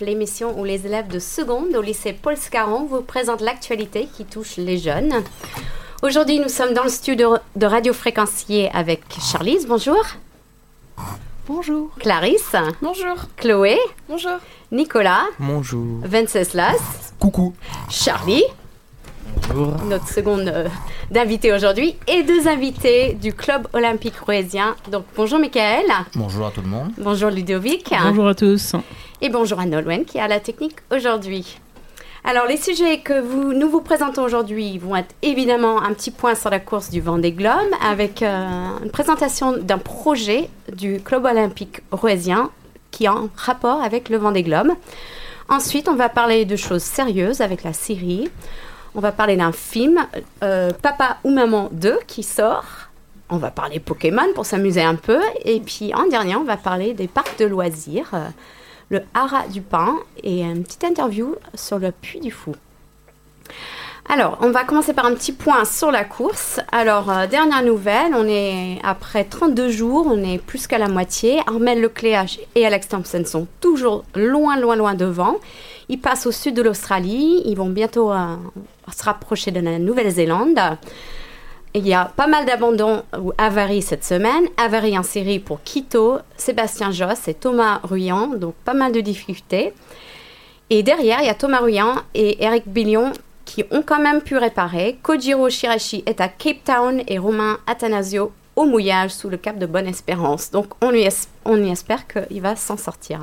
l'émission où les élèves de seconde au lycée Paul Scarron vous présentent l'actualité qui touche les jeunes. Aujourd'hui, nous sommes dans le studio de Radio Fréquencier avec Charlize. Bonjour. Bonjour. Clarisse. Bonjour. Chloé. Bonjour. Nicolas. Bonjour. Venceslas. Coucou. Charlie. Bonjour. Notre seconde euh, d'invité aujourd'hui. Et deux invités du Club Olympique Rouésien. Donc bonjour Michael. Bonjour à tout le monde. Bonjour Ludovic. Bonjour à tous. Et bonjour à Nolwenn qui est à la technique aujourd'hui. Alors les sujets que nous vous présentons aujourd'hui vont être évidemment un petit point sur la course du Vendée Globe avec euh, une présentation d'un projet du Club Olympique Rouésien qui est en rapport avec le Vendée Globe. Ensuite, on va parler de choses sérieuses avec la série. On va parler d'un film, euh, Papa ou Maman 2, qui sort. On va parler Pokémon pour s'amuser un peu. Et puis en dernier, on va parler des parcs de loisirs, euh, le Haras du Pin et une petite interview sur le Puy du Fou. Alors, on va commencer par un petit point sur la course. Alors, euh, dernière nouvelle, on est après 32 jours, on est plus qu'à la moitié. Armel Lecléache et Alex Thompson sont toujours loin, loin, loin devant. Ils passent au sud de l'Australie. Ils vont bientôt euh, se rapprocher de la Nouvelle-Zélande. Il y a pas mal d'abandons ou avaries cette semaine. Avaries en série pour Quito, Sébastien Josse et Thomas Ruyant. Donc, pas mal de difficultés. Et derrière, il y a Thomas Ruyant et Eric Billion qui ont quand même pu réparer. Kojiro Shirashi est à Cape Town et Romain Athanasio au mouillage sous le cap de Bonne-Espérance. Donc on, on y espère qu'il va s'en sortir.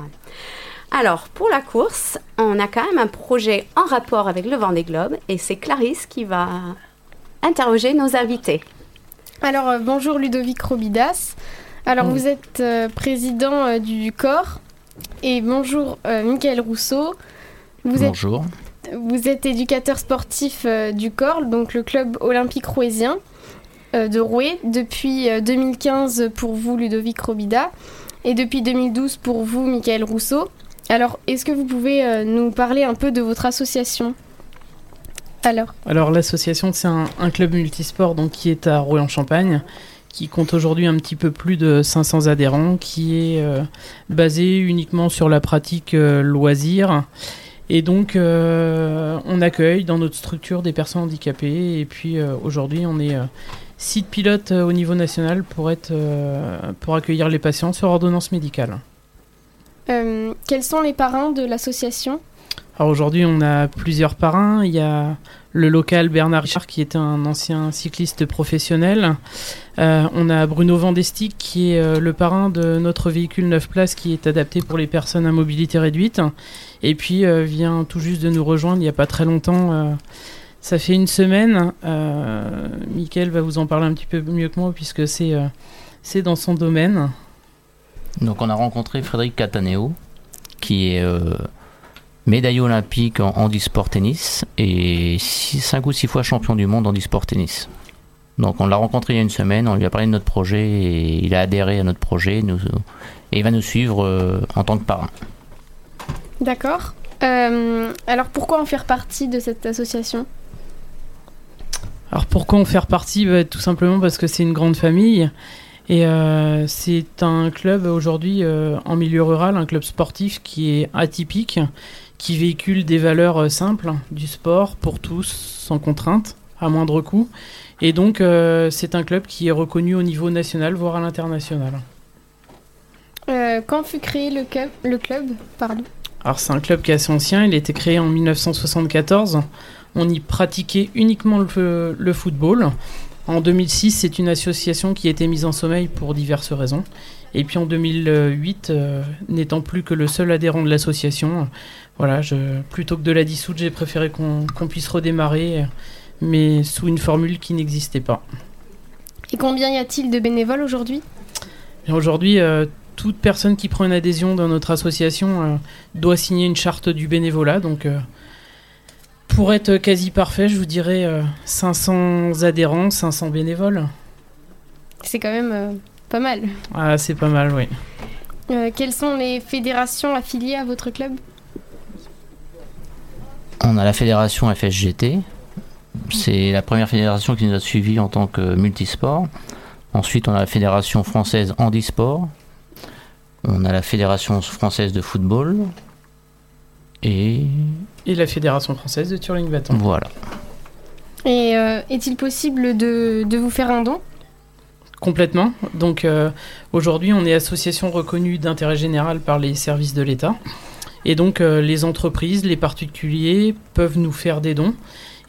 Alors pour la course, on a quand même un projet en rapport avec le Vendée Globe et c'est Clarisse qui va interroger nos invités. Alors euh, bonjour Ludovic Robidas. Alors Bonjour. vous êtes euh, président euh, du corps et bonjour euh, Michael Rousseau. Vous êtes, Bonjour. vous êtes éducateur sportif euh, du corps, donc le club olympique rouésien euh, de Roué depuis euh, 2015 pour vous Ludovic Robida et depuis 2012 pour vous Michael Rousseau. Alors est-ce que vous pouvez euh, nous parler un peu de votre association? Alors Alors l'association c'est un, un club multisport donc qui est à Rouen-Champagne, qui compte aujourd'hui un petit peu plus de 500 adhérents, qui est euh, basé uniquement sur la pratique euh, loisir. Et donc euh, on accueille dans notre structure des personnes handicapées et puis aujourd'hui on est site pilote au niveau national pour être pour accueillir les patients sur ordonnance médicale. quels sont les parrains de l'association? Alors aujourd'hui, on a plusieurs parrains. Il y a le local Bernard Richard qui était un ancien cycliste professionnel. Euh, on a Bruno Vandestick qui est euh, le parrain de notre véhicule 9 places qui est adapté pour les personnes à mobilité réduite. Et puis euh, vient tout juste de nous rejoindre il n'y a pas très longtemps. ça fait une semaine. Mickaël va vous en parler un petit peu mieux que moi puisque c'est c'est dans son domaine. Donc on a rencontré Frédéric Cataneo, qui est médaillé olympique en handisport tennis et 5 ou 6 fois champion du monde en handisport tennis. Donc on l'a rencontré il y a une semaine, on lui a parlé de notre projet et il a adhéré à notre projet nous- et il va nous suivre euh, en tant que parrain. D'accord. Euh, alors pourquoi en faire partie de cette association? Alors pourquoi en faire partie? Bah, Tout simplement parce que c'est une grande famille et euh, c'est un club aujourd'hui euh, en milieu rural, un club sportif qui est atypique, qui véhicule des valeurs euh, simples, du sport pour tous, sans contrainte, à moindre coût. Et donc euh, c'est un club qui est reconnu au niveau national, voire à l'international. Euh, Quand fut créé le club, le club pardon? Alors c'est un club qui est assez ancien, il a été créé en 1974. On y pratiquait uniquement le, le football. En 2006, c'est une association qui a été mise en sommeil pour diverses raisons. Et puis en 2008, euh, n'étant plus que le seul adhérent de l'association, voilà, je, plutôt que de la dissoudre, j'ai préféré qu'on puisse redémarrer, mais sous une formule qui n'existait pas. Et combien y a-t-il de bénévoles aujourd'hui? Aujourd'hui, euh, toute personne qui prend une adhésion dans notre association euh, doit signer une charte du bénévolat. Donc, euh, pour être quasi parfait, je vous dirais euh, 500 adhérents, 500 bénévoles. C'est quand même pas mal. Ah, c'est pas mal, oui. Quelles sont les fédérations affiliées à votre club? On a la fédération FSGT. C'est la première fédération qui nous a suivis en tant que multisport. Ensuite, on a la fédération française handisport. On a la Fédération française de football. Et Et la Fédération française de Turing Bâton. voilà. Et euh, est-il possible de, de vous faire un don? Complètement. Donc euh, aujourd'hui, on est association reconnue d'intérêt général par les services de l'État. Et donc euh, les entreprises, les particuliers peuvent nous faire des dons.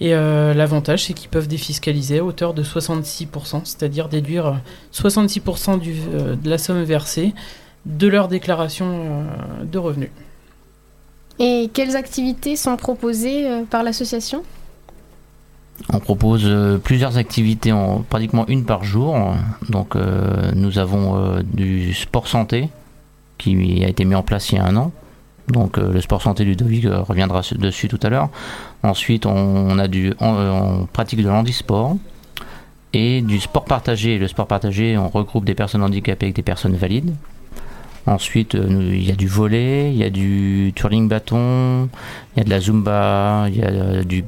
Et euh, l'avantage, c'est qu'ils peuvent défiscaliser à hauteur de 66%, c'est-à-dire déduire euh, 66% du, euh, de la somme versée de leur déclaration euh, de revenus. Et quelles activités sont proposées euh, par l'association? On propose euh, plusieurs activités, en, pratiquement une par jour. Donc euh, nous avons euh, du sport santé qui a été mis en place il y a un an. Donc euh, le sport santé Ludovic euh, reviendra su- dessus tout à l'heure. Ensuite on, a du, euh, on pratique de l'handisport et du sport partagé. Le sport partagé, on regroupe des personnes handicapées avec des personnes valides. Ensuite, il y a du volet, il y a du twirling bâton, il y a de la zumba, il y a du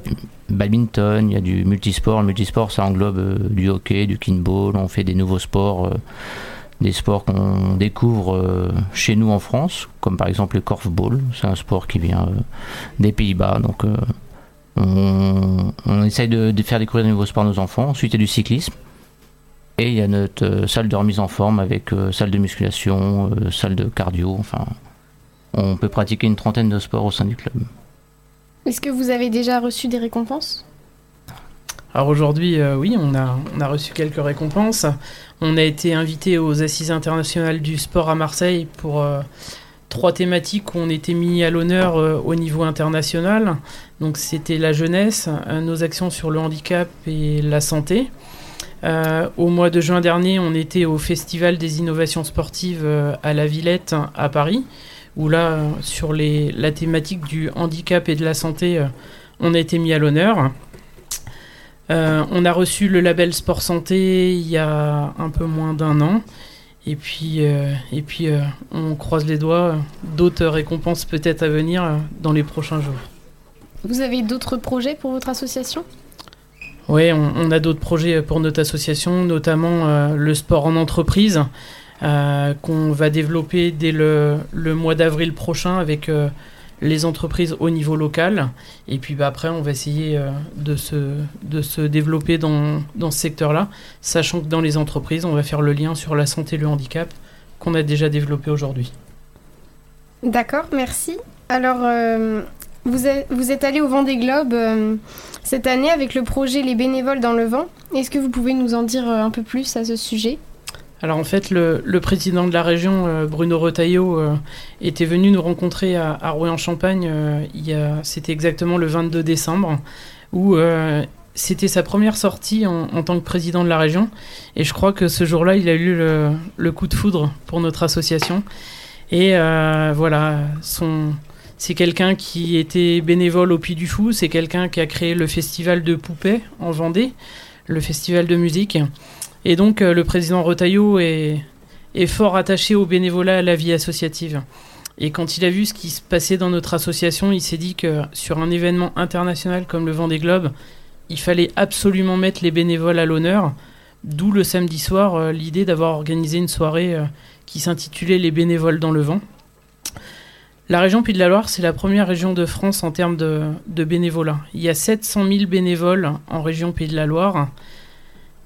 badminton, il y a du multisport. Le multisport, ça englobe du hockey, du kinball. On fait des nouveaux sports, des sports qu'on découvre euh, chez nous en France, comme par exemple le korfball. C'est un sport qui vient euh, des Pays-Bas. Donc, euh, on, essaye de, de faire découvrir de nouveaux sports à nos enfants. Ensuite, il y a du cyclisme. Et il y a notre salle de remise en forme avec salle de musculation, salle de cardio. Enfin, on peut pratiquer une trentaine de sports au sein du club. Est-ce que vous avez déjà reçu des récompenses? Alors aujourd'hui, euh, oui, on a, on a reçu quelques récompenses. On a été invité aux Assises internationales du sport à Marseille pour euh, trois thématiques où on était mis à l'honneur euh, au niveau international. Donc c'était la jeunesse, nos actions sur le handicap et la santé. Au mois de juin dernier, on était au Festival des innovations sportives à la Villette à Paris, où là, sur les, la thématique du handicap et de la santé, on a été mis à l'honneur. Euh, on a reçu le label Sport Santé il y a un peu moins d'un an. Et puis, euh, et puis euh, on croise les doigts. D'autres récompenses peut-être à venir dans les prochains jours. Vous avez d'autres projets pour votre association? Oui, on, on a d'autres projets pour notre association, notamment le sport en entreprise, qu'on va développer dès le, le mois d'avril prochain avec les entreprises au niveau local. Et puis bah, après, on va essayer euh, de, se, de se développer dans, dans ce secteur-là, sachant que dans les entreprises, on va faire le lien sur la santé et le handicap qu'on a déjà développé aujourd'hui. D'accord, merci. Alors, euh, vous, êtes, vous êtes allé au Vendée Globe euh, cette année avec le projet Les bénévoles dans le vent. Est-ce que vous pouvez nous en dire euh, un peu plus à ce sujet? Alors en fait, le, président de la région, euh, Bruno Retailleau, euh, était venu nous rencontrer à, à Rouen-en-Champagne. euh, C'était exactement le 22 décembre, où c'était sa première sortie en, tant que président de la région. Et je crois que ce jour-là, il a eu le, coup de foudre pour notre association. Et voilà, c'est quelqu'un qui était bénévole au Puy du Fou, c'est quelqu'un qui a créé le festival de poupées en Vendée, le festival de musique. Et donc, euh, le président Retailleau est, fort attaché au bénévolat, à la vie associative. Et quand il a vu ce qui se passait dans notre association, il s'est dit que sur un événement international comme le Vendée Globe, il fallait absolument mettre les bénévoles à l'honneur. D'où le samedi soir, euh, l'idée d'avoir organisé une soirée euh, qui s'intitulait Les bénévoles dans le vent. La région Pays de la Loire, c'est la première région de France en termes de, de bénévolat. Il y a 700 000 bénévoles en région Pays de la Loire.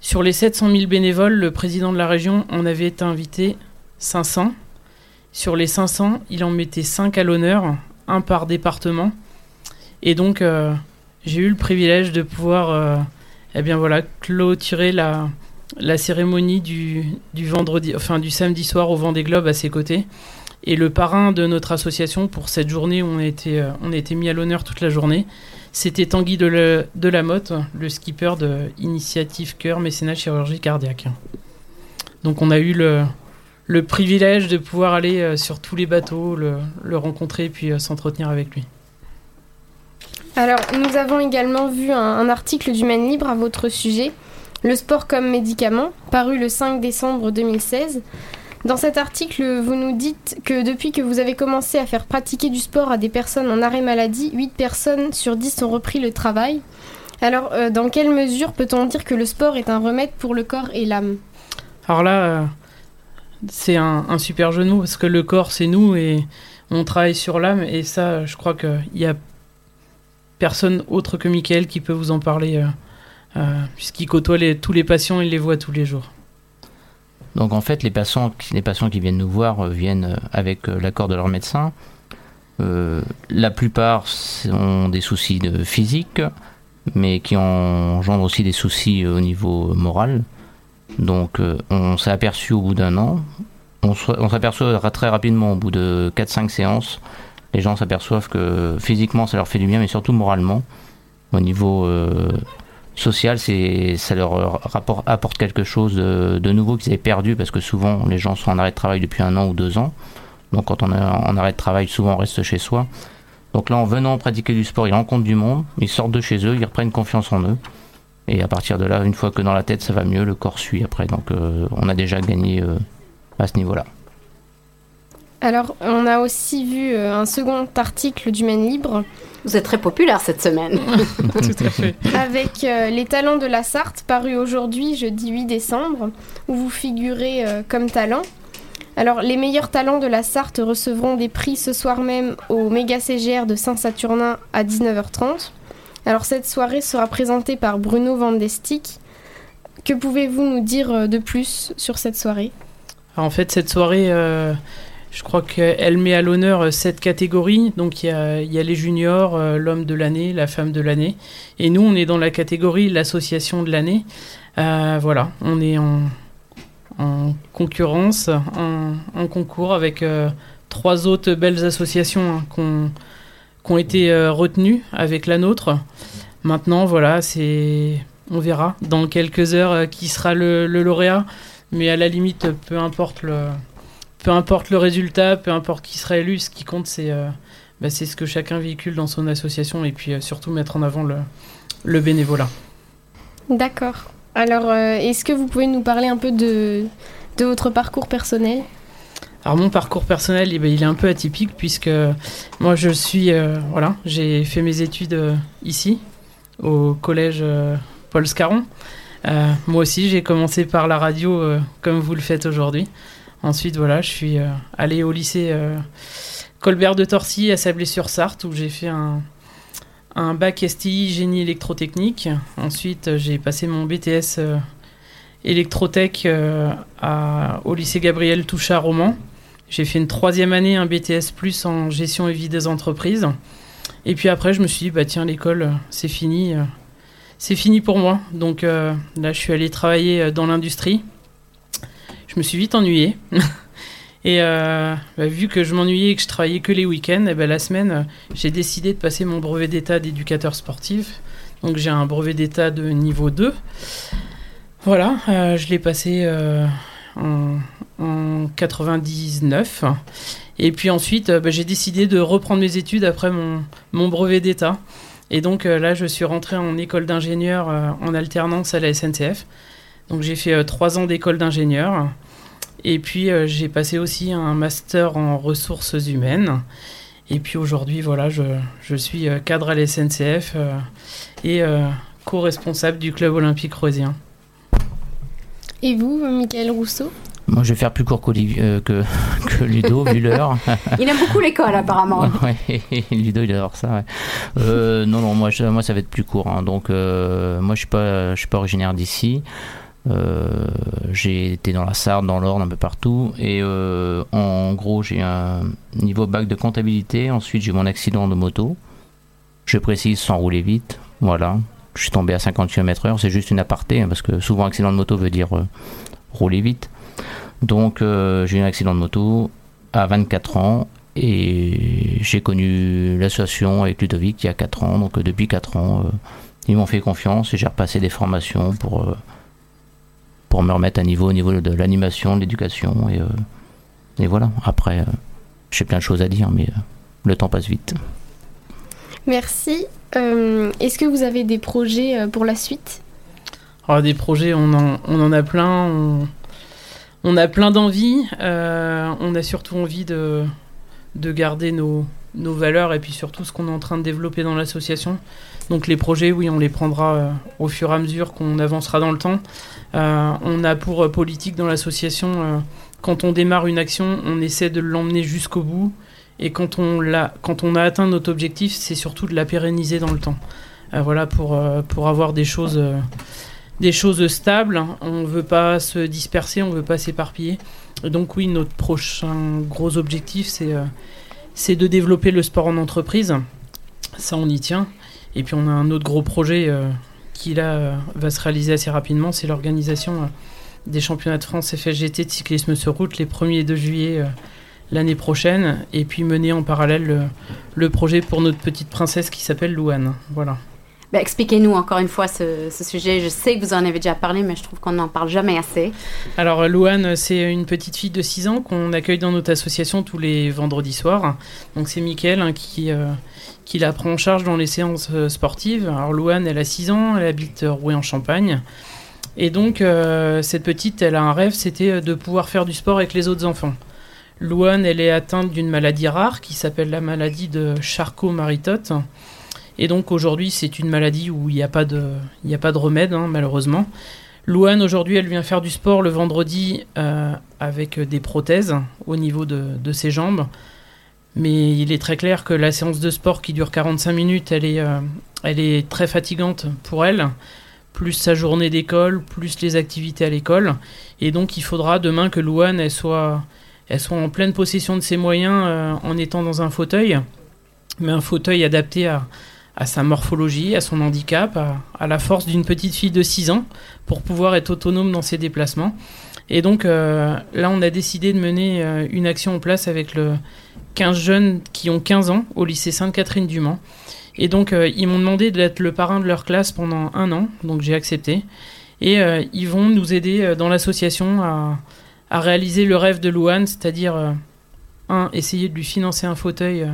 Sur les 700 000 bénévoles, le président de la région en avait invité 500. Sur les 500, il en mettait 5 à l'honneur, un par département. Et donc, euh, j'ai eu le privilège de pouvoir euh, eh bien voilà, clôturer la, cérémonie du, vendredi, enfin, du samedi soir au Vendée Globe à ses côtés. Et le parrain de notre association pour cette journée on a été, euh, on a été mis à l'honneur toute la journée, c'était Tanguy de, le, skipper de Initiative Cœur Mécénat Chirurgie Cardiaque. Donc on a eu le, privilège de pouvoir aller euh, sur tous les bateaux, le, rencontrer et puis euh, s'entretenir avec lui. Alors, nous avons également vu un, un article du Maine Libre à votre sujet, Le sport comme médicament, paru le 5 décembre 2016. Dans cet article, vous nous dites que depuis que vous avez commencé à faire pratiquer du sport à des personnes en arrêt maladie, 8 personnes sur 10 ont repris le travail. Alors, euh, dans quelle mesure peut-on dire que le sport est un remède pour le corps et l'âme? Alors là, euh, c'est un, super mots parce que le corps c'est nous et on travaille sur l'âme et ça je crois qu'il y a personne autre que Mickaël qui peut vous en parler puisqu'il côtoie tous les patients, il les voit tous les jours. Donc en fait, les patients, qui viennent nous voir euh, viennent euh, avec euh, l'accord de leur médecin. la plupart ont des soucis de physique, mais qui engendrent aussi des soucis au niveau moral. Donc on s'est aperçu au bout d'un an, on s'aperçoit très rapidement au bout de 4-5 séances, les gens s'aperçoivent que physiquement ça leur fait du bien, mais surtout moralement, au niveau social, c'est ça leur apporte quelque chose de, nouveau qu'ils avaient perdu parce que souvent les gens sont en arrêt de travail depuis un an ou deux ans. Donc quand on est en arrêt de travail, souvent on reste chez soi. Donc là, en venant pratiquer du sport, ils rencontrent du monde, ils sortent de chez eux, ils reprennent confiance en eux. Et à partir de là, une fois que dans la tête ça va mieux, le corps suit après. Donc euh, on a déjà gagné euh, à ce niveau-là. Alors, on a aussi vu euh, un second article du Maine Libre vous êtes très populaire cette semaine. Tout à fait. Avec euh, Les talents de la Sarthe, paru aujourd'hui, jeudi 8 décembre, où vous figurez euh, comme talent. Alors, les meilleurs talents de la Sarthe recevront des prix ce soir même au méga CGR de Saint-Saturnin à 19h30. Alors, cette soirée sera présentée par Bruno Vandestick. Que pouvez-vous nous dire de plus sur cette soirée? En fait, cette soirée, je crois qu'elle met à l'honneur euh, cette catégorie. Donc il y a, les juniors, euh, l'homme de l'année, la femme de l'année. Et nous, on est dans la catégorie l'association de l'année. Euh, voilà, on est en, concurrence, en, concours avec trois autres belles associations hein, qui ont été retenues avec la nôtre. Maintenant, voilà, c'est on verra dans quelques heures qui sera le lauréat. Mais à la limite, peu importe le peu importe le résultat, peu importe qui sera élu, ce qui compte, c'est euh, bah, ce que chacun véhicule dans son association et puis euh, surtout mettre en avant le, le bénévolat. D'accord. Alors, euh, est-ce que vous pouvez nous parler un peu de, de votre parcours personnel? Alors mon parcours personnel, eh ben, il est un peu atypique puisque moi je suis, voilà, j'ai fait mes études ici, au collège Paul Scarron. moi aussi j'ai commencé par la radio comme vous le faites aujourd'hui. Ensuite, voilà, je suis euh, allé au lycée euh, Colbert de Torcy à Sablé-sur-Sarthe où j'ai fait un, un bac STI génie électrotechnique. Ensuite, j'ai passé mon BTS euh, électrotech au lycée Gabriel Touchard Roman. J'ai fait une troisième année, un BTS plus en gestion et vie des entreprises. Et puis après, je me suis dit, bah tiens, l'école, c'est fini. c'est fini pour moi. Donc là, je suis allé travailler dans l'industrie je me suis vite ennuyé. et euh, bah, vu que je m'ennuyais et que je travaillais que les week-ends, eh ben, la semaine, euh, j'ai décidé de passer mon brevet d'état d'éducateur sportif. Donc j'ai un brevet d'état de niveau 2. Voilà, euh, je l'ai passé en, en, 99. Et puis ensuite, bah, j'ai décidé de reprendre mes études après mon, mon brevet d'état. Et donc là, je suis rentré en école d'ingénieur en alternance à la SNCF. Donc j'ai fait trois ans d'école d'ingénieur. Et puis euh, j'ai passé aussi un master en ressources humaines. Et puis aujourd'hui, voilà, je, je, suis euh, cadre à la SNCF euh, et co-responsable du club olympique rosien. Et vous, Michael Rousseau? Moi, je vais faire plus court que, que Ludo, vu l'heure. il aime beaucoup l'école, apparemment. ouais, Ludo, il adore ça. non, non, moi, moi, ça va être plus court. Hein. Donc, moi, je suis pas, je suis pas originaire d'ici. Euh, j'ai été dans la Sarthe, dans l'Orne, un peu partout. Et euh, en gros, j'ai un niveau bac de comptabilité. Ensuite, j'ai mon accident de moto. Je précise sans rouler vite. Voilà. Je suis tombé à 50 km/h. C'est juste une aparté, hein, parce que souvent, accident de moto veut dire euh, rouler vite. Donc, j'ai eu un accident de moto à 24 ans. Et j'ai connu l'association avec Ludovic il y a 4 ans. Donc, depuis 4 ans, ils m'ont fait confiance et j'ai repassé des formations pour pour me remettre à niveau au niveau de l'animation, de l'éducation. Et, euh, et voilà, après, euh, j'ai plein de choses à dire, mais euh, le temps passe vite. Merci. Est-ce que vous avez des projets pour la suite? Alors, ah, Des projets, on en, on en a plein. On, a plein d'envies. on a surtout envie de, de garder nos, nos valeurs et puis surtout ce qu'on est en train de développer dans l'association. Donc les projets, oui, on les prendra euh, au fur et à mesure qu'on avancera dans le temps. Euh, on a pour politique dans l'association, quand on démarre une action, on essaie de l'emmener jusqu'au bout. Et quand on, a, quand on a atteint notre objectif, c'est surtout de la pérenniser dans le temps. voilà, pour, pour avoir des choses, des choses stables. On ne veut pas se disperser, on ne veut pas s'éparpiller. Donc oui, notre prochain gros objectif, c'est c'est de développer le sport en entreprise. Ça, on y tient. Et puis on a un autre gros projet euh, qui là euh, va se réaliser assez rapidement, c'est l'organisation euh, des championnats de France FSGT de cyclisme sur route les 1er et 2 juillet l'année prochaine. Et puis mener en parallèle le projet pour notre petite princesse qui s'appelle Louane. Voilà. Ben, expliquez-nous encore une fois ce, sujet. Je sais que vous en avez déjà parlé, mais je trouve qu'on n'en parle jamais assez. Alors, Louane, c'est une petite fille de 6 ans qu'on accueille dans notre association tous les vendredis soirs. Donc, c'est Mickaël hein, qui, euh, qui la prend en charge dans les séances euh, sportives. Alors, Louane, elle a 6 ans, elle habite Roué en Champagne. Et donc, euh, cette petite, elle a un rêve, c'était de pouvoir faire du sport avec les autres enfants. Louane, elle est atteinte d'une maladie rare qui s'appelle la maladie de Charcot-Maritotte. Et donc aujourd'hui, c'est une maladie où il n'y a, pas de, a pas de remède, hein, malheureusement. Louane, aujourd'hui, elle vient faire du sport le vendredi euh, avec des prothèses au niveau de, ses jambes. Mais il est très clair que la séance de sport qui dure 45 minutes, elle est, euh, elle est très fatigante pour elle. Plus sa journée d'école, plus les activités à l'école. Et donc il faudra demain que Louane, elle soit, elle soit en pleine possession de ses moyens euh, en étant dans un fauteuil. Mais un fauteuil adapté à, sa morphologie, à son handicap, à, la force d'une petite fille de 6 ans pour pouvoir être autonome dans ses déplacements. Et donc euh, là, on a décidé de mener une action en place avec le 15 jeunes qui ont 15 ans au lycée Sainte-Catherine du Mans. Et donc, euh, ils m'ont demandé d'être le parrain de leur classe pendant un an, donc j'ai accepté. Et ils vont nous aider dans l'association à, à, réaliser le rêve de Louane, c'est-à-dire, un, essayer de lui financer un fauteuil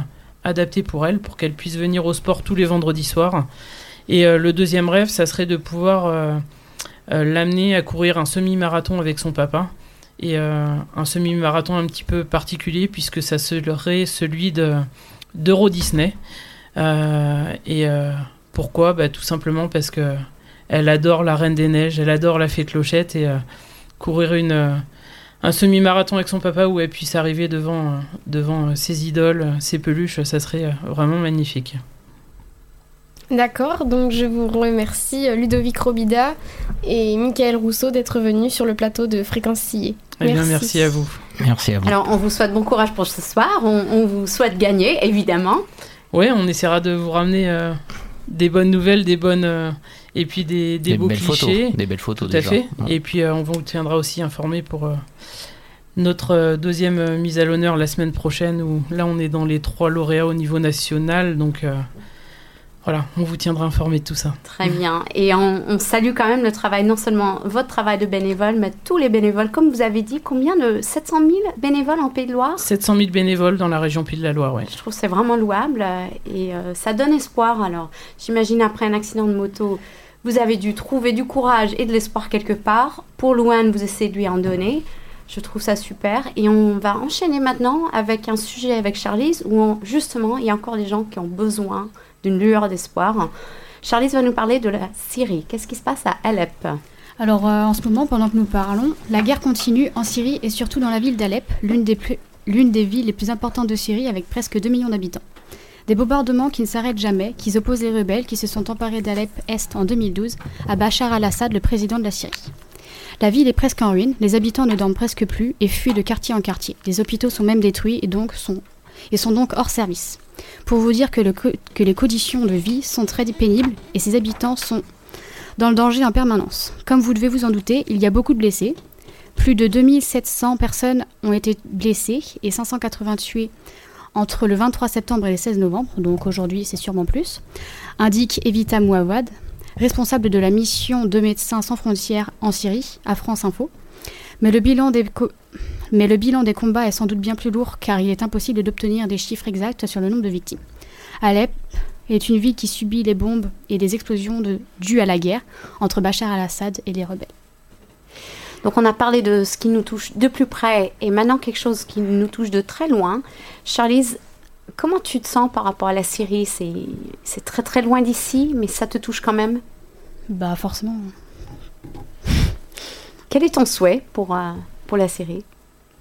adapté pour elle, pour qu'elle puisse venir au sport tous les vendredis soirs. Et euh, le deuxième rêve, ça serait de pouvoir euh, euh, l'amener à courir un semi-marathon avec son papa. Et un semi-marathon un petit peu particulier, puisque ça serait celui de, d'Euro Disney. et pourquoi? Bah, Tout simplement parce que elle adore la Reine des Neiges, elle adore la Fée Clochette, et courir une un semi-marathon avec son papa où elle puisse arriver devant, euh, devant euh, ses idoles, euh, ses peluches, ça serait vraiment magnifique. D'accord, donc je vous remercie Ludovic Robida et Michael Rousseau d'être venus sur le plateau de Fréquence Sillée. Eh merci. merci à vous. Merci à vous. Alors on vous souhaite bon courage pour ce soir, on, vous souhaite gagner évidemment. Oui, on essaiera de vous ramener des bonnes nouvelles, des bonnes et puis des, des, beaux clichés. des belles photos Tout à fait. Et puis on vous tiendra aussi informé pour notre euh, deuxième euh, mise à l'honneur la semaine prochaine, où là on est dans les trois lauréats au niveau national. Donc euh, voilà, on vous tiendra informé de tout ça. Très bien. Et on, salue quand même le travail, non seulement votre travail de bénévole, mais tous les bénévoles. Comme vous avez dit, combien de 700 000 bénévoles en Pays de Loire? 700 000 bénévoles dans la région Pays de la Loire, oui. Je trouve que c'est vraiment louable et ça donne espoir. Alors, j'imagine après un accident de moto, vous avez dû trouver du courage et de l'espoir quelque part. Pour Louane, vous essayez de lui en donner. Je trouve ça super. Et on va enchaîner maintenant avec un sujet avec Charlize où justement il y a encore des gens qui ont besoin d'une lueur d'espoir. Charlize va nous parler de la Syrie. Qu'est-ce qui se passe à Alep Alors euh, en ce moment, pendant que nous parlons, la guerre continue en Syrie et surtout dans la ville d'Alep, l'une des, villes les plus importantes de Syrie avec presque 2 millions d'habitants. Des bombardements qui ne s'arrêtent jamais, qui opposent les rebelles qui se sont emparés d'Alep Est en 2012 à Bachar al-Assad, le président de la Syrie. La ville est presque en ruine, les habitants ne dorment presque plus et fuient de quartier en quartier. Les hôpitaux sont même détruits et sont donc hors service. Pour vous dire que, le, que les conditions de vie sont très pénibles et ces habitants sont dans le danger en permanence. Comme vous devez vous en douter, il y a beaucoup de blessés. Plus de 2700 personnes ont été blessées et 580 tués entre le 23 septembre et le 16 novembre, donc aujourd'hui c'est sûrement plus, indique Evita Mouawad, responsable de la mission de Médecins sans frontières en Syrie, à France Info. Mais le bilan des, Mais le bilan des combats est sans doute bien plus lourd car il est impossible d'obtenir des chiffres exacts sur le nombre de victimes. Alep est une ville qui subit les bombes et les explosions de... dues à la guerre entre Bachar al-Assad et les rebelles. Donc on a parlé de ce qui nous touche de plus près et maintenant quelque chose qui nous touche de très loin. Charlize, comment tu te sens par rapport à la Syrie? C'est très très loin d'ici, mais ça te touche quand même? Bah forcément. Quel est ton souhait pour, euh, pour la Syrie?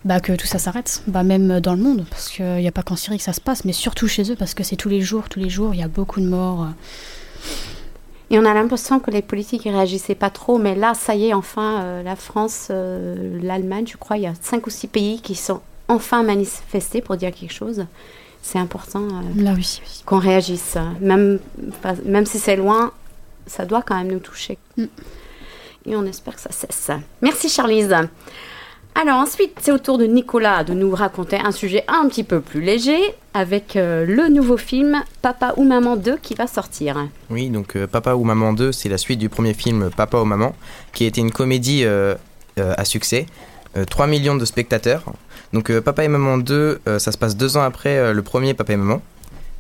Bah que tout ça s'arrête. Bah même dans le monde, parce qu'il n'y a pas qu'en Syrie que ça se passe, mais surtout chez eux, parce que c'est tous les jours, tous les jours, il y a beaucoup de morts. Et on a l'impression que les politiques ne réagissaient pas trop, mais là, ça y est, enfin, euh, la France, euh, l'Allemagne, je crois, il y a cinq ou six pays qui sont enfin manifestés pour dire quelque chose. C'est important euh, qu'on réagisse. Même, pas- même si c'est loin, ça doit quand même nous toucher. Mm. Et on espère que ça cesse. Merci Charlize. Alors ensuite, c'est au tour de Nicolas de nous raconter un sujet un petit peu plus léger avec euh, le nouveau film Papa ou Maman 2 qui va sortir. Oui, donc euh, Papa ou Maman 2, c'est la suite du premier film Papa ou Maman, qui était une comédie euh, à succès. Euh, 3 millions de spectateurs. Donc Papa et Maman 2, euh, ça se passe deux ans après le premier Papa et Maman.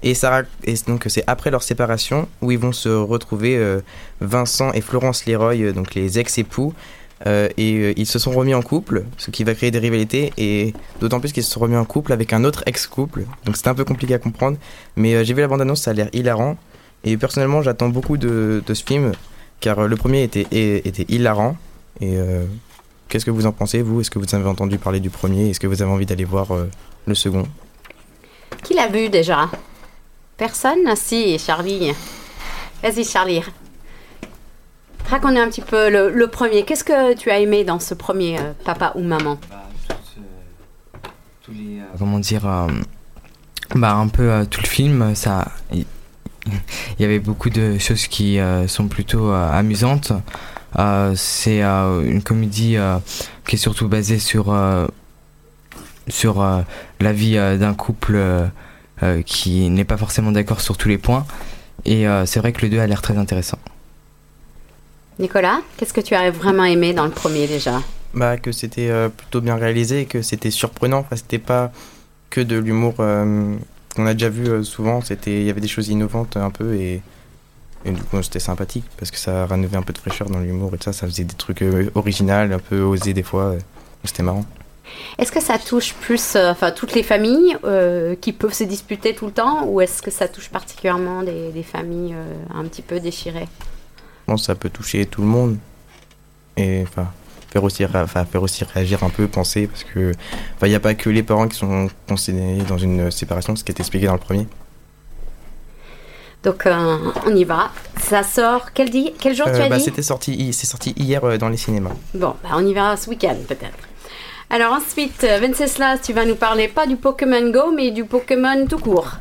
Et, et donc c'est après leur séparation où ils vont se retrouver Vincent et Florence Leroy, donc les ex-époux. Euh, et euh, ils se sont remis en couple, ce qui va créer des rivalités. Et d'autant plus qu'ils se sont remis en couple avec un autre ex-couple. Donc c'était un peu compliqué à comprendre. Mais euh, j'ai vu la bande-annonce, ça a l'air hilarant. Et personnellement, j'attends beaucoup de, de ce film, car le premier était, était hilarant. Et qu'est-ce que vous en pensez, vous? Est-ce que vous avez entendu parler du premier? Est-ce que vous avez envie d'aller voir le second? Qui l'a vu déjà? Personne? Ah, Si, Charlie. Vas-y, Charlie. Raconte-nous un petit peu le, le premier. Qu'est-ce que tu as aimé dans ce premier euh, Papa ou Maman Bah, tout, euh, tous les, euh, comment dire, euh, bah, un peu euh, tout le film, ça, il y avait beaucoup de choses qui euh, sont plutôt euh, amusantes. Euh, c'est euh, une comédie euh, qui est surtout basée sur euh, sur euh, la vie euh, d'un couple euh, qui n'est pas forcément d'accord sur tous les points. Et euh, c'est vrai que le 2 a l'air très intéressant. Nicolas, qu'est-ce que tu as vraiment aimé dans le premier déjà bah, Que c'était euh, plutôt bien réalisé, que c'était surprenant. Enfin, c'était pas que de l'humour euh, qu'on a déjà vu euh, souvent. C'était, Il y avait des choses innovantes un peu et, et du coup c'était sympathique parce que ça ramenait un peu de fraîcheur dans l'humour et tout ça. Ça faisait des trucs originaux, un peu osés des fois. c'était marrant. Est-ce que ça touche plus enfin, toutes les familles qui peuvent se disputer tout le temps ou est-ce que ça touche particulièrement des, des familles un petit peu déchirées? Pense que ça peut toucher tout le monde et enfin faire aussi enfin, faire aussi réagir un peu penser parce que il n'y a pas que les parents qui sont considérés dans une séparation ce qui est expliqué dans le premier Donc euh, on y va. Ça sort quel, dit, quel jour tu Euh, as bah, dit? c'était sorti c'est sorti hier euh, dans les cinémas Bon, bah, on y verra ce week-end peut-être. Alors ensuite, Venceslas, tu vas nous parler pas du Pokémon Go, mais du Pokémon tout court.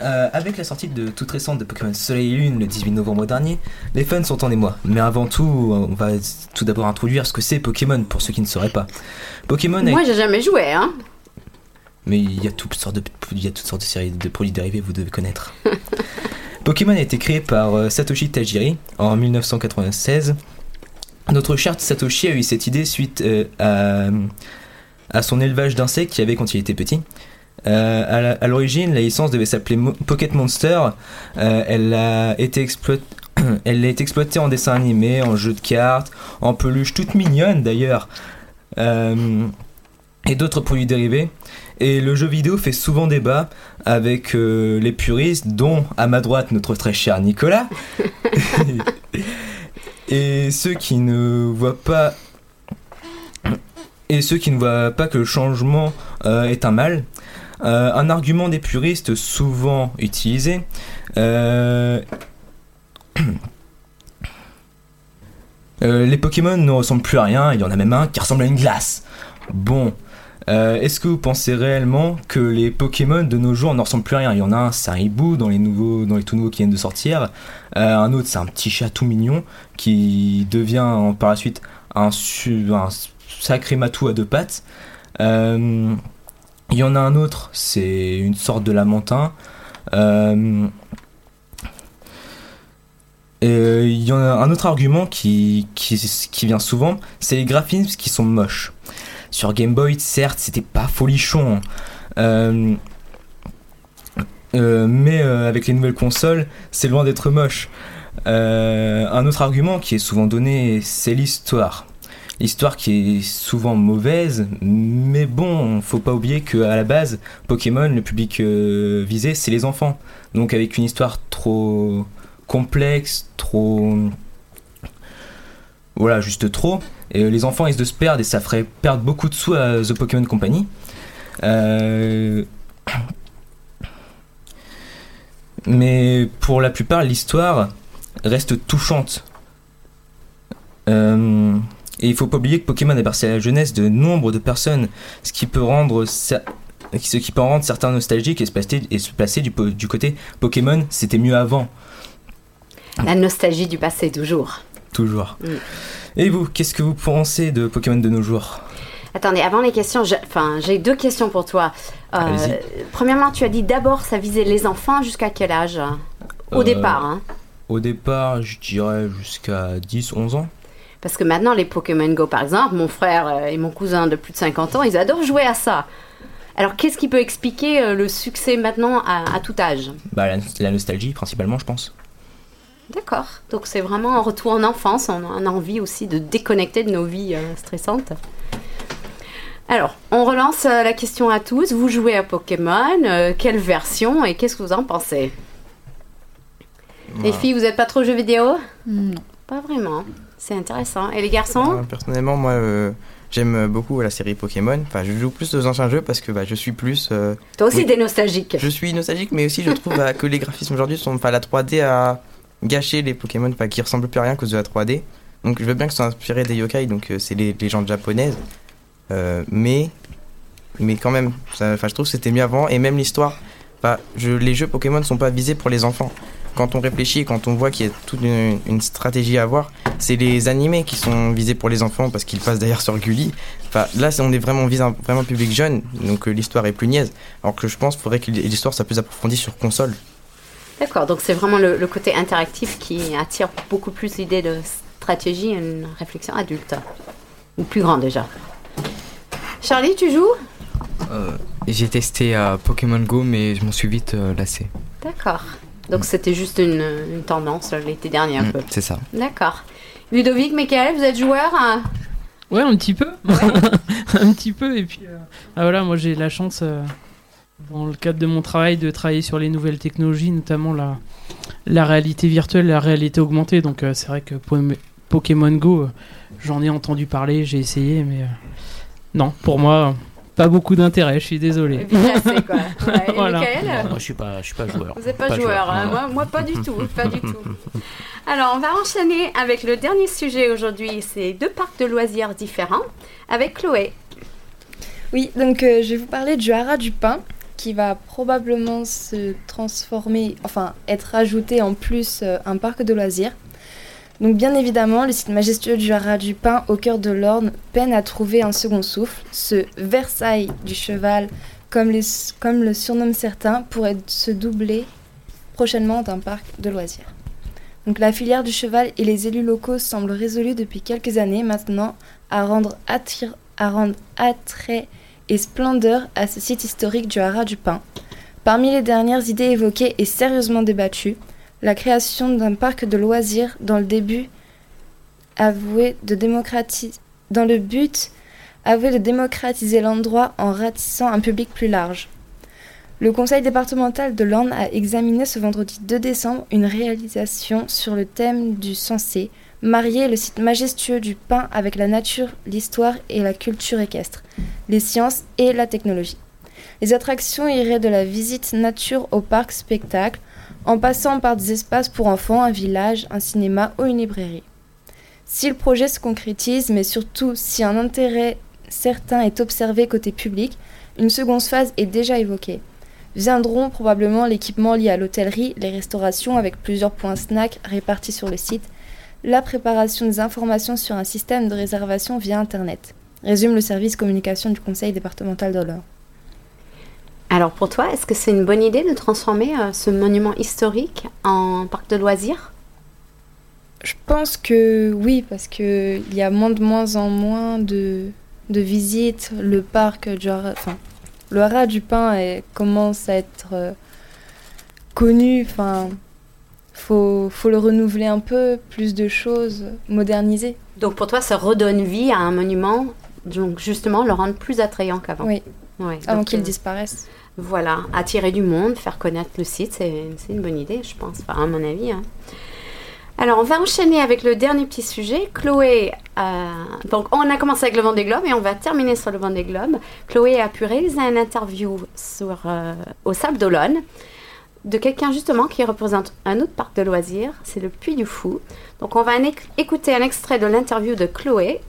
Euh, avec la sortie de toute récente de Pokémon Soleil et Lune le 18 novembre dernier, les fans sont en émoi. Mais avant tout, on va tout d'abord introduire ce que c'est Pokémon pour ceux qui ne sauraient pas. Pokémon a Moi, j'ai jamais joué, hein. mais il y a toutes sortes de, il y a toutes sortes de séries de produits dérivés, vous devez connaître. Pokémon a été créé par euh, Satoshi Tajiri en 1996. Notre cher Satoshi a eu cette idée suite euh, à, à son élevage d'insectes qu'il avait quand il était petit. Euh, à l'origine, la licence devait s'appeler Mo- Pocket Monster. Euh, elle a été exploitée. Elle été exploitée en dessin animé, en jeu de cartes, en peluche toute mignonne d'ailleurs, euh, et d'autres produits dérivés. Et le jeu vidéo fait souvent débat avec euh, les puristes, dont à ma droite notre très cher Nicolas. et ceux qui ne voient pas. Et ceux qui ne voient pas que le changement euh, est un mal. Euh, un argument des puristes souvent utilisé. euh, euh, les Pokémon ne ressemblent plus à rien, il y en a même un qui ressemble à une glace. Bon, est-ce que vous pensez réellement que les Pokémon de nos jours ne ressemblent plus à rien? Il y en a un, c'est un hibou dans les, nouveaux, dans les tout nouveaux qui viennent de sortir. Un autre, c'est un petit chat tout mignon qui devient en- par la suite un, sacré matou à deux pattes. Il y en a un autre, c'est une sorte de lamentin. Euh, et euh, il y en a un autre argument qui, qui, vient souvent, c'est les graphismes qui sont moches. Sur Game Boy, certes, c'était pas folichon. Euh, euh, mais avec les nouvelles consoles, c'est loin d'être moche. Un autre argument qui est souvent donné, c'est l'histoire. Histoire qui est souvent mauvaise, mais bon, faut pas oublier qu'à la base, Pokémon, le public euh, visé, c'est les enfants. Donc avec une histoire trop complexe, trop... Voilà, juste trop. Et les enfants risquent de se perdre et ça ferait perdre beaucoup de sous à The Pokémon Company. Euh, Mais pour la plupart, l'histoire reste touchante. Euh, Et il faut pas oublier que Pokémon a bercé la jeunesse de nombre de personnes, ce qui peut rendre ce qui peut en rendre certains nostalgiques et se placer, et se placer du, côté Pokémon, c'était mieux avant, La nostalgie du passé, toujours. toujours. Mm. Et vous, qu'est-ce que vous pensez de Pokémon de nos jours? Attendez, avant les questions, enfin, j'ai deux questions pour toi. Euh, premièrement, tu as dit d'abord ça visait les enfants jusqu'à quel âge? Au Euh, départ, hein Au départ, je dirais jusqu'à 10, 11 ans. Parce que maintenant, les Pokémon Go, par exemple, mon frère euh, et mon cousin de plus de 50 ans, ils adorent jouer à ça. Alors, qu'est-ce qui peut expliquer euh, le succès maintenant à, à tout âge? Bah, la, la nostalgie, principalement, je pense. D'accord. Donc, c'est vraiment un retour en enfance. On a, on a envie aussi de déconnecter de nos vies euh, stressantes. Alors, on relance la question à tous. Vous jouez à Pokémon euh, Quelle version Et qu'est-ce que vous en pensez? Les filles, vous n'êtes pas trop jeux vidéo? Non. Pas vraiment. C'est intéressant. Et les garçons Euh, personnellement, moi, euh, j'aime beaucoup la série Pokémon. Enfin, je joue plus aux anciens jeux parce que bah, je suis plus. euh, Toi aussi, oui. des nostalgiques. je suis nostalgique, mais aussi je trouve bah, que les graphismes aujourd'hui sont. Enfin, la 3D a gâché les Pokémon, enfin, qui ressemblent plus à rien à cause de la 3D. Donc, je veux bien que ce soit inspiré des yokai, donc euh, c'est les légendes japonaises. Euh, mais. Mais quand même, ça- enfin, je trouve que c'était mieux avant. Et même l'histoire. Je, les jeux Pokémon ne sont pas visés pour les enfants. Quand on réfléchit, quand on voit qu'il y a toute une, une stratégie à avoir, c'est les animés qui sont visés pour les enfants parce qu'ils passent d'ailleurs sur Gulli. Enfin, là, on est vraiment visé un vraiment public jeune, donc euh, l'histoire est plus niaise. Alors que je pense qu'il faudrait que l'histoire soit plus approfondie sur console. D'accord, donc c'est vraiment le, le côté interactif qui attire beaucoup plus l'idée de stratégie et une réflexion adulte. Ou plus grande déjà. Charlie, tu joues? Euh, J'ai testé euh, Pokémon Go, mais je m'en suis vite euh, lassé. D'accord. Donc c'était juste une, une tendance euh, l'été dernier un Mm, peu. C'est ça. D'accord. Ludovic, Michael, vous êtes joueur hein Ouais, un petit peu. un petit peu. Et puis, euh, ah, voilà, moi j'ai la chance, euh, dans le cadre de mon travail, de travailler sur les nouvelles technologies, notamment la, la réalité virtuelle, la réalité augmentée. Donc, euh, c'est vrai que Po- Pokémon Go, euh, j'en ai entendu parler, j'ai essayé, mais euh, non, pour moi, pas beaucoup d'intérêt, je suis désolé. Vite lassé, quoi. Ouais, et Voilà. Michael Non, moi, je suis pas, je suis pas joueur. Vous n'êtes pas, Pas joueur, joueur, hein. moi pas du tout, pas du tout. Alors on va enchaîner avec le dernier sujet aujourd'hui, c'est deux parcs de loisirs différents avec Chloé. Oui, donc euh, je vais vous parler du haras du pain qui va probablement se transformer, enfin être ajouté en plus euh, un parc de loisirs. Donc bien évidemment, le site majestueux du haras du pain au cœur de l'Orne peine à trouver un second souffle. Ce Versailles du cheval, comme, le surnomment certains, pourrait se doubler prochainement d'un parc de loisirs. Donc la filière du cheval et les élus locaux semblent résolus depuis quelques années maintenant à rendre, à rendre attrait et splendeur à ce site historique du haras du Pin. Parmi les dernières idées évoquées et sérieusement débattues, la création d'un parc de loisirs dans le début avoué de démocratiser dans le but avoué de démocratiser l'endroit en ratissant un public plus large. Le conseil départemental de l'Orne a examiné ce vendredi 2 décembre une réalisation sur le thème du sensé, marier le site majestueux du pain avec la nature, l'histoire et la culture équestre, les sciences et la technologie. Les attractions iraient de la visite nature au parc spectacle, en passant par des espaces pour enfants, un village, un cinéma ou une librairie. Si le projet se concrétise, mais surtout si un intérêt certain est observé côté public, une seconde phase est déjà évoquée. Viendront probablement l'équipement lié à l'hôtellerie, les restaurations avec plusieurs points snack répartis sur le site, la préparation des informations sur un système de réservation via Internet. Résume le service communication du conseil départemental de l'Eure. Alors pour toi, est-ce que c'est une bonne idée de transformer euh, ce monument historique en parc de loisirs? Je pense que oui, parce que il y a moins de moins en moins de, de visites. Le parc du Haras, enfin, le Haras du Pin est- commence à être euh, connu. Enfin, faut, faut le renouveler un peu, plus de choses, moderniser. Donc pour toi, ça redonne vie à un monument, donc justement le rendre plus attrayant qu'avant. Oui, Ouais, avant donc, qu'il euh, disparaisse. Voilà, attirer du monde, faire connaître le site, c'est une bonne idée, je pense, enfin, à mon avis. hein. Alors, on va enchaîner avec le dernier petit sujet. Chloé, euh, donc on a commencé avec le Vendée Globe et on va terminer sur le Vendée Globe. Chloé a pu réaliser une interview sur, euh, au Sable d'Olonne de quelqu'un justement qui représente un autre parc de loisirs, c'est le Puy du Fou. Donc, on va écouter un extrait de l'interview de Chloé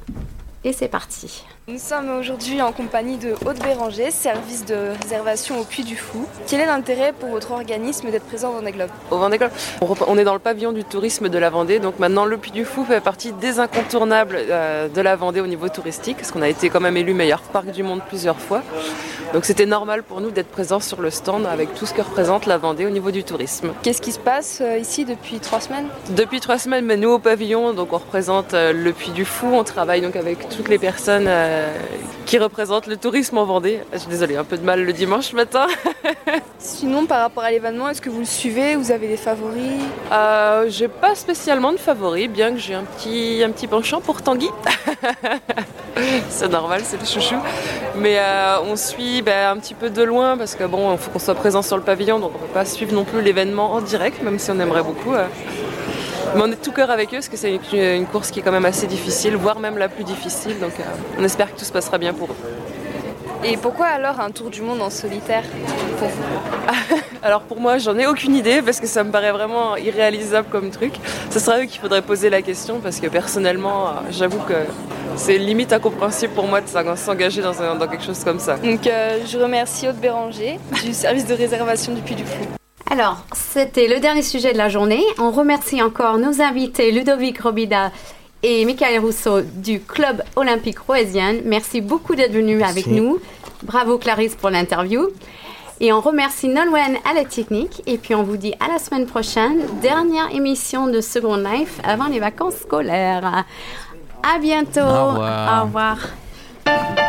et c'est parti. Nous sommes aujourd'hui en compagnie de Haute Béranger, service de réservation au Puy du Fou. Quel est l'intérêt pour votre organisme d'être présent au Vendée Globe? Au Vendée Globe. On, est dans le pavillon du tourisme de la Vendée, donc maintenant le Puy du Fou fait partie des incontournables euh, de la Vendée au niveau touristique, parce qu'on a été quand même élu meilleur parc du monde plusieurs fois. Donc c'était normal pour nous d'être présents sur le stand avec tout ce que représente la Vendée au niveau du tourisme. Qu'est-ce qui se passe euh, ici depuis trois semaines? Depuis trois semaines, mais nous au pavillon, donc on représente euh, le Puy du Fou, on travaille donc avec toutes les personnes euh, qui représentent le tourisme en Vendée. Je suis désolée, un peu de mal le dimanche matin. Sinon, par rapport à l'événement, est-ce que vous le suivez? Vous avez des favoris? Euh, j'ai pas spécialement de favoris, bien que j'ai un petit, un petit penchant pour Tanguy. c'est normal, c'est le chouchou. Mais euh, on suit ben, un petit peu de loin parce que bon, il faut qu'on soit présent sur le pavillon, donc on peut pas suivre non plus l'événement en direct, même si on aimerait beaucoup. Mais on est tout cœur avec eux parce que c'est une, course qui est quand même assez difficile, voire même la plus difficile. Donc euh, on espère que tout se passera bien pour eux. Et pourquoi alors un tour du monde en solitaire pour vous Alors pour moi, j'en ai aucune idée parce que ça me paraît vraiment irréalisable comme truc. Ce sera eux qu'il faudrait poser la question parce que personnellement, euh, j'avoue que c'est limite incompréhensible pour moi de s'en- s'engager dans, quelque chose comme ça. Donc euh, je remercie Haute Béranger du service de réservation du Puy du Fou. Alors, c'était le dernier sujet de la journée. On remercie encore nos invités Ludovic Robida et Michael Rousseau du Club Olympique Roésien. Merci beaucoup d'être venus avec nous. Bravo Clarisse pour l'interview. Et on remercie Nolwenn à la technique. Et puis on vous dit à la semaine prochaine. Dernière émission de Second Life avant les vacances scolaires. À bientôt. Au revoir. Au revoir.